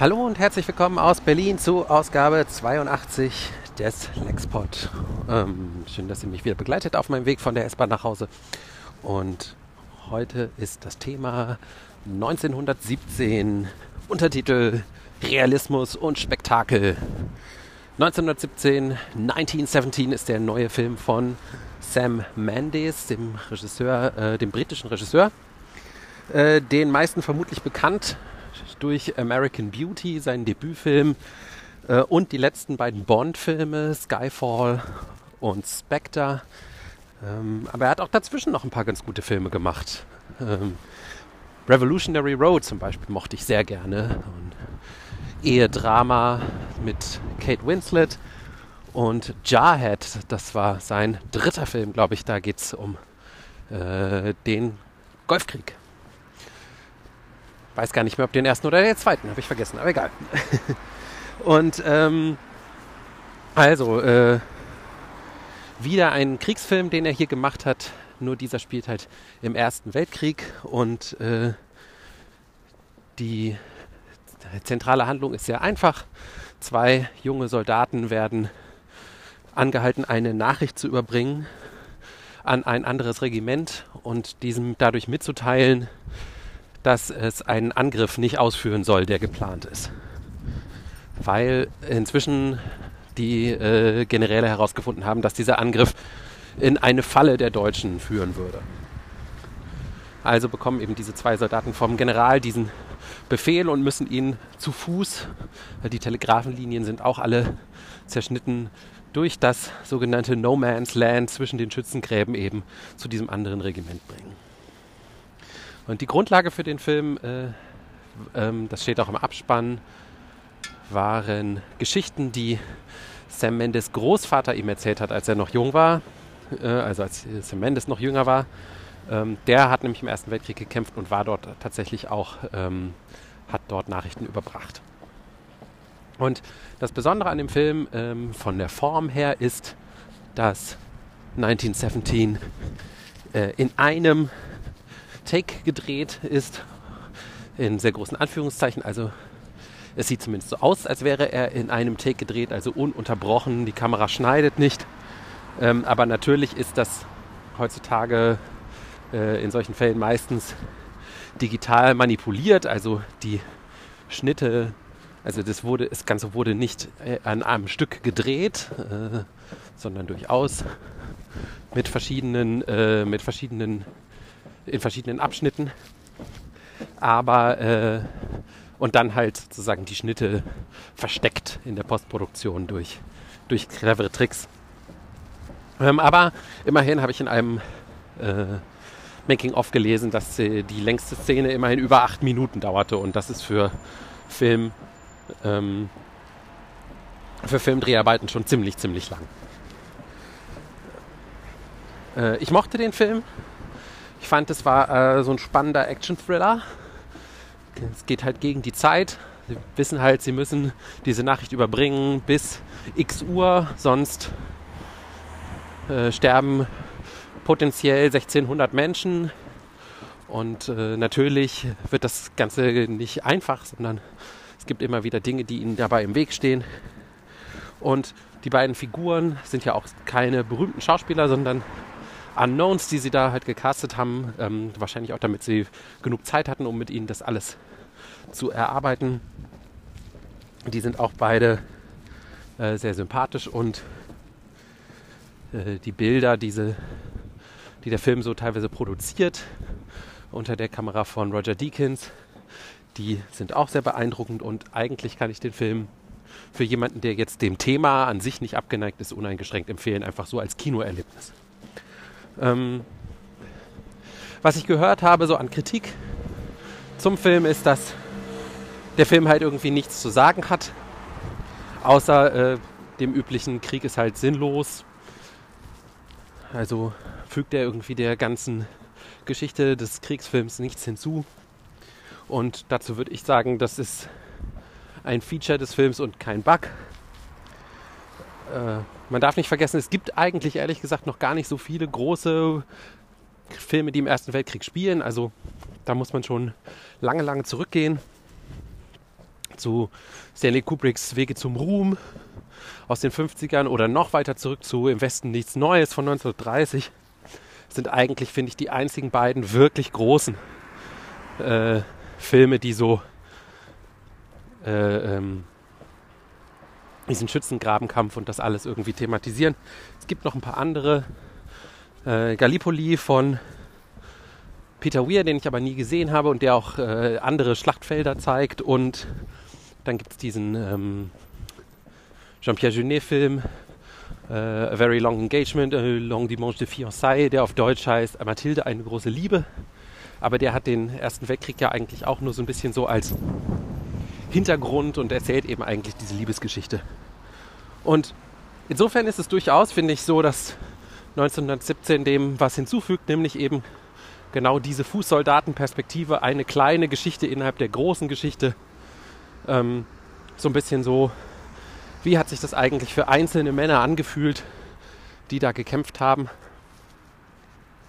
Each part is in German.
Hallo und herzlich willkommen aus Berlin zu Ausgabe 82 des Lexpod. Ähm, schön, dass ihr mich wieder begleitet auf meinem Weg von der S-Bahn nach Hause. Und heute ist das Thema 1917, Untertitel Realismus und Spektakel. 1917, 1917 ist der neue Film von Sam Mendes, dem Regisseur, äh, dem britischen Regisseur. Äh, den meisten vermutlich bekannt durch American Beauty, seinen Debütfilm, äh, und die letzten beiden Bond-Filme, Skyfall und Spectre. Ähm, aber er hat auch dazwischen noch ein paar ganz gute Filme gemacht. Ähm, Revolutionary Road zum Beispiel mochte ich sehr gerne. Und Ehedrama mit Kate Winslet. Und Jarhead, das war sein dritter Film, glaube ich. Da geht es um äh, den Golfkrieg. Weiß gar nicht mehr, ob den ersten oder den zweiten, habe ich vergessen, aber egal. Und ähm, also, äh, wieder ein Kriegsfilm, den er hier gemacht hat. Nur dieser spielt halt im Ersten Weltkrieg und äh, die zentrale Handlung ist sehr einfach. Zwei junge Soldaten werden angehalten, eine Nachricht zu überbringen an ein anderes Regiment und diesem dadurch mitzuteilen, dass es einen Angriff nicht ausführen soll, der geplant ist weil inzwischen die äh, Generäle herausgefunden haben, dass dieser Angriff in eine Falle der Deutschen führen würde. Also bekommen eben diese zwei Soldaten vom General diesen Befehl und müssen ihn zu Fuß, die Telegrafenlinien sind auch alle zerschnitten, durch das sogenannte No Man's Land zwischen den Schützengräben eben zu diesem anderen Regiment bringen. Und die Grundlage für den Film, äh, ähm, das steht auch im Abspann, waren Geschichten, die Sam Mendes Großvater ihm erzählt hat, als er noch jung war, äh, also als Sam Mendes noch jünger war. Ähm, der hat nämlich im Ersten Weltkrieg gekämpft und war dort tatsächlich auch, ähm, hat dort Nachrichten überbracht. Und das Besondere an dem Film ähm, von der Form her ist, dass 1917 äh, in einem Take gedreht ist, in sehr großen Anführungszeichen, also es sieht zumindest so aus, als wäre er in einem Take gedreht, also ununterbrochen. Die Kamera schneidet nicht. Ähm, aber natürlich ist das heutzutage äh, in solchen Fällen meistens digital manipuliert. Also die Schnitte, also das, wurde, das Ganze wurde nicht äh, an einem Stück gedreht, äh, sondern durchaus mit verschiedenen, äh, mit verschiedenen, in verschiedenen Abschnitten. Aber äh, und dann halt sozusagen die Schnitte versteckt in der Postproduktion durch, durch clevere Tricks. Ähm, aber immerhin habe ich in einem äh, Making-of gelesen, dass äh, die längste Szene immerhin über acht Minuten dauerte und das ist für Film ähm, für Filmdreharbeiten schon ziemlich, ziemlich lang. Äh, ich mochte den Film. Ich fand, es war äh, so ein spannender Action-Thriller es geht halt gegen die Zeit. Sie wissen halt, sie müssen diese Nachricht überbringen bis x Uhr, sonst äh, sterben potenziell 1600 Menschen. Und äh, natürlich wird das Ganze nicht einfach, sondern es gibt immer wieder Dinge, die ihnen dabei im Weg stehen. Und die beiden Figuren sind ja auch keine berühmten Schauspieler, sondern Unknowns, die sie da halt gecastet haben. Ähm, wahrscheinlich auch damit sie genug Zeit hatten, um mit ihnen das alles zu erarbeiten. Die sind auch beide äh, sehr sympathisch und äh, die Bilder, diese, die der Film so teilweise produziert, unter der Kamera von Roger Deakins, die sind auch sehr beeindruckend und eigentlich kann ich den Film für jemanden, der jetzt dem Thema an sich nicht abgeneigt ist, uneingeschränkt empfehlen, einfach so als Kinoerlebnis. Ähm, was ich gehört habe, so an Kritik zum Film, ist, dass der Film halt irgendwie nichts zu sagen hat. Außer äh, dem üblichen Krieg ist halt sinnlos. Also fügt er irgendwie der ganzen Geschichte des Kriegsfilms nichts hinzu. Und dazu würde ich sagen, das ist ein Feature des Films und kein Bug. Äh, man darf nicht vergessen, es gibt eigentlich ehrlich gesagt noch gar nicht so viele große Filme, die im Ersten Weltkrieg spielen. Also da muss man schon lange, lange zurückgehen zu Stanley Kubricks Wege zum Ruhm aus den 50ern oder noch weiter zurück zu Im Westen nichts Neues von 1930 sind eigentlich, finde ich, die einzigen beiden wirklich großen äh, Filme, die so äh, ähm, diesen Schützengrabenkampf und das alles irgendwie thematisieren. Es gibt noch ein paar andere. Äh, Gallipoli von Peter Weir, den ich aber nie gesehen habe und der auch äh, andere Schlachtfelder zeigt. Und dann gibt es diesen ähm, Jean-Pierre Jeunet-Film, äh, A Very Long Engagement, A Long Dimanche de Fiançailles, der auf Deutsch heißt Mathilde, eine große Liebe. Aber der hat den Ersten Weltkrieg ja eigentlich auch nur so ein bisschen so als Hintergrund und erzählt eben eigentlich diese Liebesgeschichte. Und insofern ist es durchaus, finde ich, so, dass 1917 dem was hinzufügt, nämlich eben genau diese Fußsoldatenperspektive, eine kleine Geschichte innerhalb der großen Geschichte. Ähm, so ein bisschen so, wie hat sich das eigentlich für einzelne Männer angefühlt, die da gekämpft haben.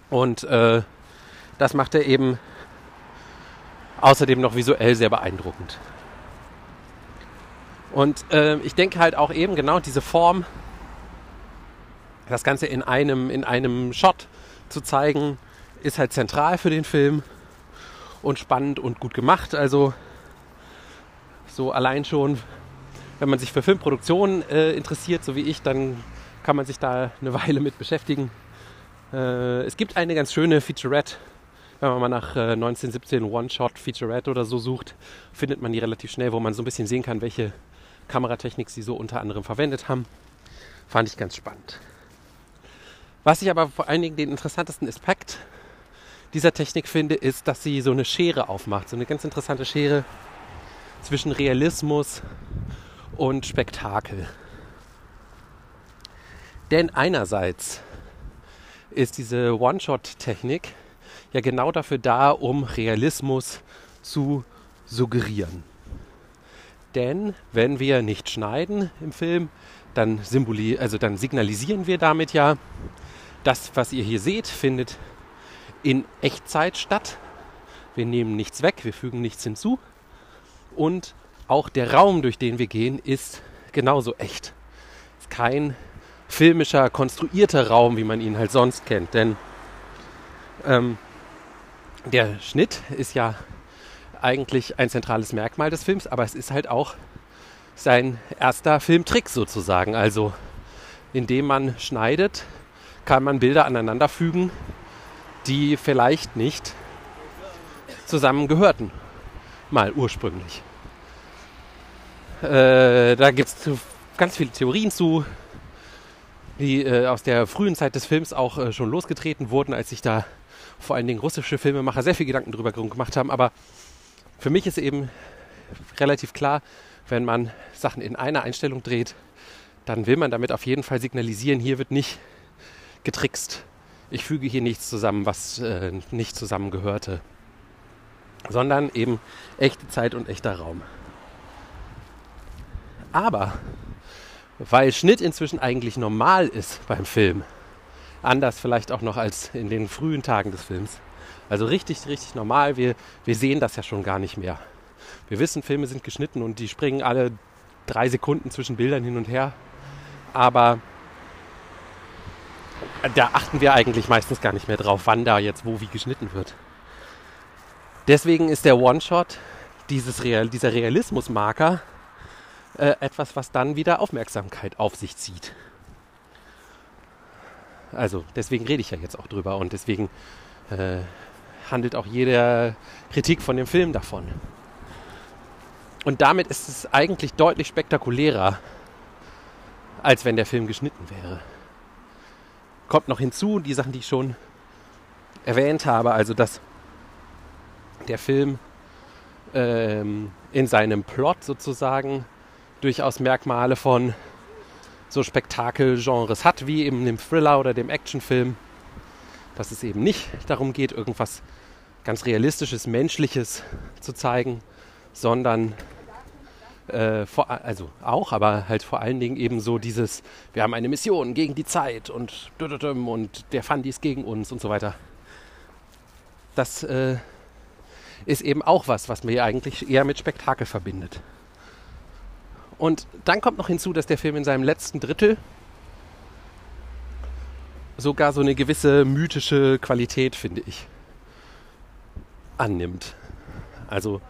Und äh, das macht er eben außerdem noch visuell sehr beeindruckend. Und äh, ich denke halt auch eben genau diese Form, das Ganze in einem, in einem Shot zu zeigen, ist halt zentral für den Film und spannend und gut gemacht. Also so allein schon, wenn man sich für Filmproduktion äh, interessiert, so wie ich, dann kann man sich da eine Weile mit beschäftigen. Äh, es gibt eine ganz schöne Featurette wenn man mal nach äh, 1917 One-Shot Featurette oder so sucht, findet man die relativ schnell, wo man so ein bisschen sehen kann, welche Kameratechnik sie so unter anderem verwendet haben. Fand ich ganz spannend. Was ich aber vor allen Dingen den interessantesten Aspekt dieser Technik finde, ist, dass sie so eine Schere aufmacht. So eine ganz interessante Schere zwischen Realismus und Spektakel. Denn einerseits ist diese One-Shot-Technik ja genau dafür da, um Realismus zu suggerieren. Denn wenn wir nicht schneiden im Film, dann, also dann signalisieren wir damit ja, das, was ihr hier seht, findet in Echtzeit statt. Wir nehmen nichts weg, wir fügen nichts hinzu. Und auch der Raum, durch den wir gehen, ist genauso echt. Ist kein filmischer, konstruierter Raum, wie man ihn halt sonst kennt. Denn ähm, der Schnitt ist ja eigentlich ein zentrales Merkmal des Films, aber es ist halt auch sein erster Filmtrick sozusagen. Also indem man schneidet, kann man Bilder aneinander fügen, die vielleicht nicht zusammengehörten, mal ursprünglich. Äh, da gibt es ganz viele Theorien zu, die äh, aus der frühen Zeit des Films auch äh, schon losgetreten wurden, als sich da vor allen Dingen russische Filmemacher sehr viel Gedanken darüber gemacht haben. Aber für mich ist eben relativ klar, wenn man Sachen in einer Einstellung dreht, dann will man damit auf jeden Fall signalisieren, hier wird nicht getrickst. Ich füge hier nichts zusammen, was äh, nicht zusammengehörte, sondern eben echte Zeit und echter Raum. Aber weil Schnitt inzwischen eigentlich normal ist beim Film, anders vielleicht auch noch als in den frühen Tagen des Films. Also richtig, richtig normal. Wir, wir sehen das ja schon gar nicht mehr. Wir wissen, Filme sind geschnitten und die springen alle drei Sekunden zwischen Bildern hin und her. Aber da achten wir eigentlich meistens gar nicht mehr drauf, wann da jetzt wo wie geschnitten wird. Deswegen ist der One-Shot, Real, dieser Realismusmarker, äh, etwas, was dann wieder Aufmerksamkeit auf sich zieht. Also deswegen rede ich ja jetzt auch drüber und deswegen äh, handelt auch jede Kritik von dem Film davon. Und damit ist es eigentlich deutlich spektakulärer, als wenn der Film geschnitten wäre. Kommt noch hinzu, die Sachen, die ich schon erwähnt habe, also dass der Film ähm, in seinem Plot sozusagen durchaus Merkmale von so Spektakelgenres hat, wie eben dem Thriller oder dem Actionfilm. Dass es eben nicht darum geht, irgendwas ganz Realistisches, Menschliches zu zeigen, sondern äh, vor, also auch, aber halt vor allen Dingen eben so dieses, wir haben eine Mission gegen die Zeit und und der ist gegen uns und so weiter. Das äh, ist eben auch was, was mir eigentlich eher mit Spektakel verbindet. Und dann kommt noch hinzu, dass der Film in seinem letzten Drittel sogar so eine gewisse mythische Qualität, finde ich, annimmt. Also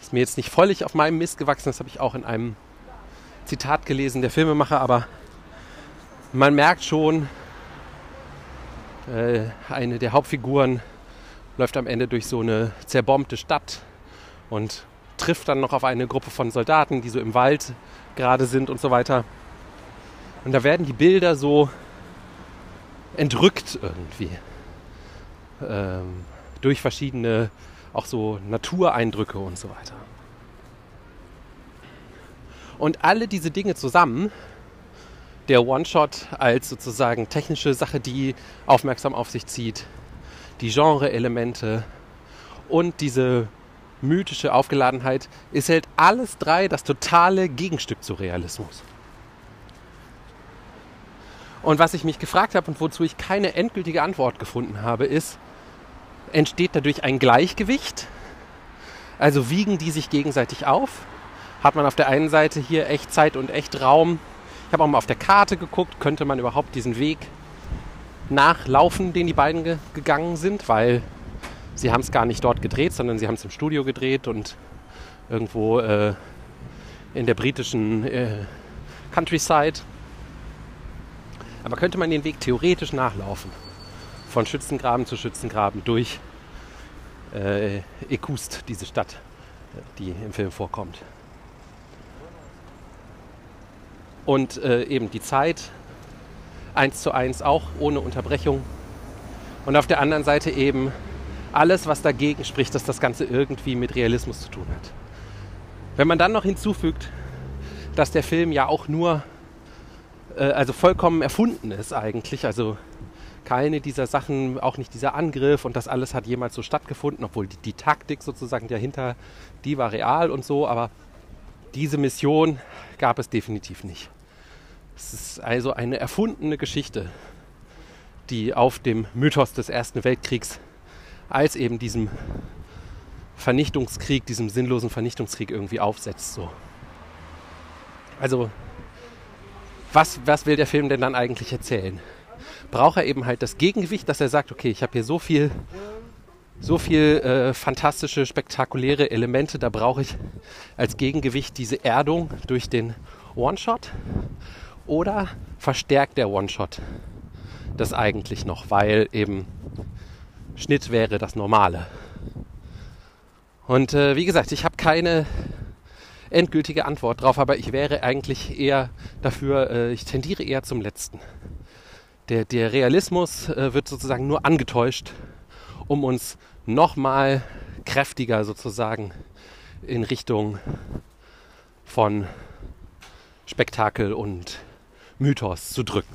ist mir jetzt nicht völlig auf meinem Mist gewachsen, das habe ich auch in einem Zitat gelesen der Filmemacher, aber man merkt schon, äh, eine der Hauptfiguren läuft am Ende durch so eine zerbombte Stadt und trifft dann noch auf eine Gruppe von Soldaten, die so im Wald gerade sind und so weiter. Und da werden die Bilder so entrückt irgendwie. Ähm, durch verschiedene, auch so Natureindrücke und so weiter. Und alle diese Dinge zusammen, der One-Shot als sozusagen technische Sache, die aufmerksam auf sich zieht, die Genre-Elemente und diese mythische Aufgeladenheit, ist halt alles drei das totale Gegenstück zu Realismus. Und was ich mich gefragt habe und wozu ich keine endgültige Antwort gefunden habe, ist, entsteht dadurch ein Gleichgewicht? Also wiegen die sich gegenseitig auf? Hat man auf der einen Seite hier Echtzeit und Echtraum? Ich habe auch mal auf der Karte geguckt, könnte man überhaupt diesen Weg nachlaufen, den die beiden ge gegangen sind, weil sie haben es gar nicht dort gedreht, sondern sie haben es im Studio gedreht und irgendwo äh, in der britischen äh, Countryside. Aber könnte man den Weg theoretisch nachlaufen? Von Schützengraben zu Schützengraben durch äh, Ekust, diese Stadt, die im Film vorkommt. Und äh, eben die Zeit eins zu eins auch ohne Unterbrechung. Und auf der anderen Seite eben alles, was dagegen spricht, dass das Ganze irgendwie mit Realismus zu tun hat. Wenn man dann noch hinzufügt, dass der Film ja auch nur, äh, also vollkommen erfunden ist eigentlich, also keine dieser Sachen, auch nicht dieser Angriff und das alles hat jemals so stattgefunden, obwohl die, die Taktik sozusagen dahinter, die war real und so, aber diese Mission gab es definitiv nicht. Es ist also eine erfundene Geschichte, die auf dem Mythos des Ersten Weltkriegs als eben diesem Vernichtungskrieg, diesem sinnlosen Vernichtungskrieg irgendwie aufsetzt. So. Also, was, was will der Film denn dann eigentlich erzählen? Braucht er eben halt das Gegengewicht, dass er sagt, okay, ich habe hier so viel, so viel äh, fantastische, spektakuläre Elemente, da brauche ich als Gegengewicht diese Erdung durch den One-Shot? Oder verstärkt der One-Shot das eigentlich noch, weil eben Schnitt wäre das Normale. Und äh, wie gesagt, ich habe keine endgültige Antwort drauf, aber ich wäre eigentlich eher dafür, äh, ich tendiere eher zum Letzten. Der, der Realismus äh, wird sozusagen nur angetäuscht, um uns nochmal kräftiger sozusagen in Richtung von Spektakel und Mythos zu drücken.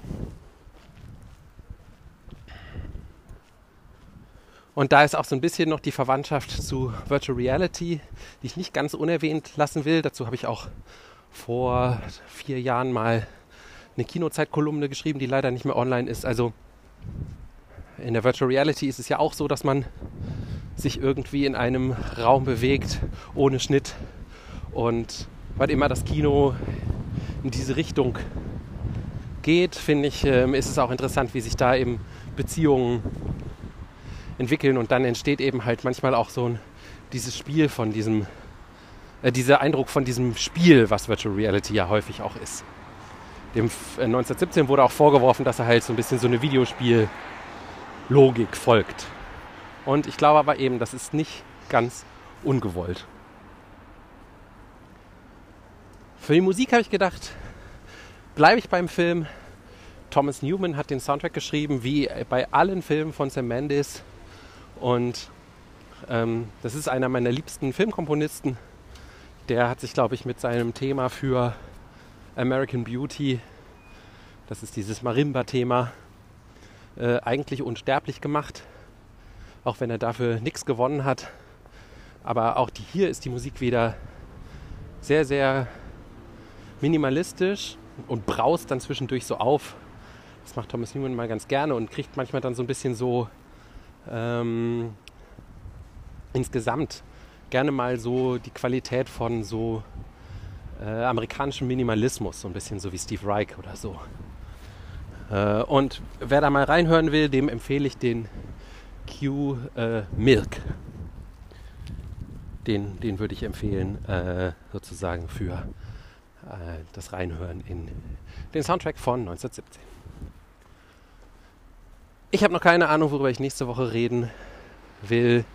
Und da ist auch so ein bisschen noch die Verwandtschaft zu Virtual Reality, die ich nicht ganz unerwähnt lassen will. Dazu habe ich auch vor vier Jahren mal eine Kinozeitkolumne geschrieben, die leider nicht mehr online ist. Also in der Virtual Reality ist es ja auch so, dass man sich irgendwie in einem Raum bewegt, ohne Schnitt. Und weil immer das Kino in diese Richtung geht, finde ich, ähm, ist es auch interessant, wie sich da eben Beziehungen entwickeln und dann entsteht eben halt manchmal auch so ein, dieses Spiel von diesem, äh, dieser Eindruck von diesem Spiel, was Virtual Reality ja häufig auch ist. Dem äh, 1917 wurde auch vorgeworfen, dass er halt so ein bisschen so eine Videospiellogik folgt. Und ich glaube aber eben, das ist nicht ganz ungewollt. Für die Musik habe ich gedacht, bleibe ich beim Film. Thomas Newman hat den Soundtrack geschrieben, wie bei allen Filmen von Sam Mendes. Und ähm, das ist einer meiner liebsten Filmkomponisten. Der hat sich, glaube ich, mit seinem Thema für American Beauty, das ist dieses Marimba-Thema, äh, eigentlich unsterblich gemacht. Auch wenn er dafür nichts gewonnen hat. Aber auch die, hier ist die Musik wieder sehr, sehr minimalistisch und braust dann zwischendurch so auf. Das macht Thomas Newman mal ganz gerne und kriegt manchmal dann so ein bisschen so ähm, insgesamt gerne mal so die Qualität von so äh, amerikanischen Minimalismus, so ein bisschen so wie Steve Reich oder so. Äh, und wer da mal reinhören will, dem empfehle ich den Q äh, Milk. Den, den würde ich empfehlen, äh, sozusagen für äh, das Reinhören in den Soundtrack von 1917. Ich habe noch keine Ahnung, worüber ich nächste Woche reden will.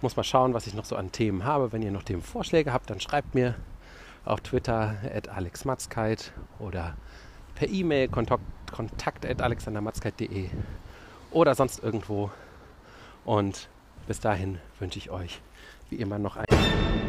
Muss mal schauen, was ich noch so an Themen habe. Wenn ihr noch Themenvorschläge habt, dann schreibt mir auf Twitter at alexmatzkeit oder per E-Mail kontakt, kontakt at alexandermatzkeit.de oder sonst irgendwo. Und bis dahin wünsche ich euch wie immer noch einen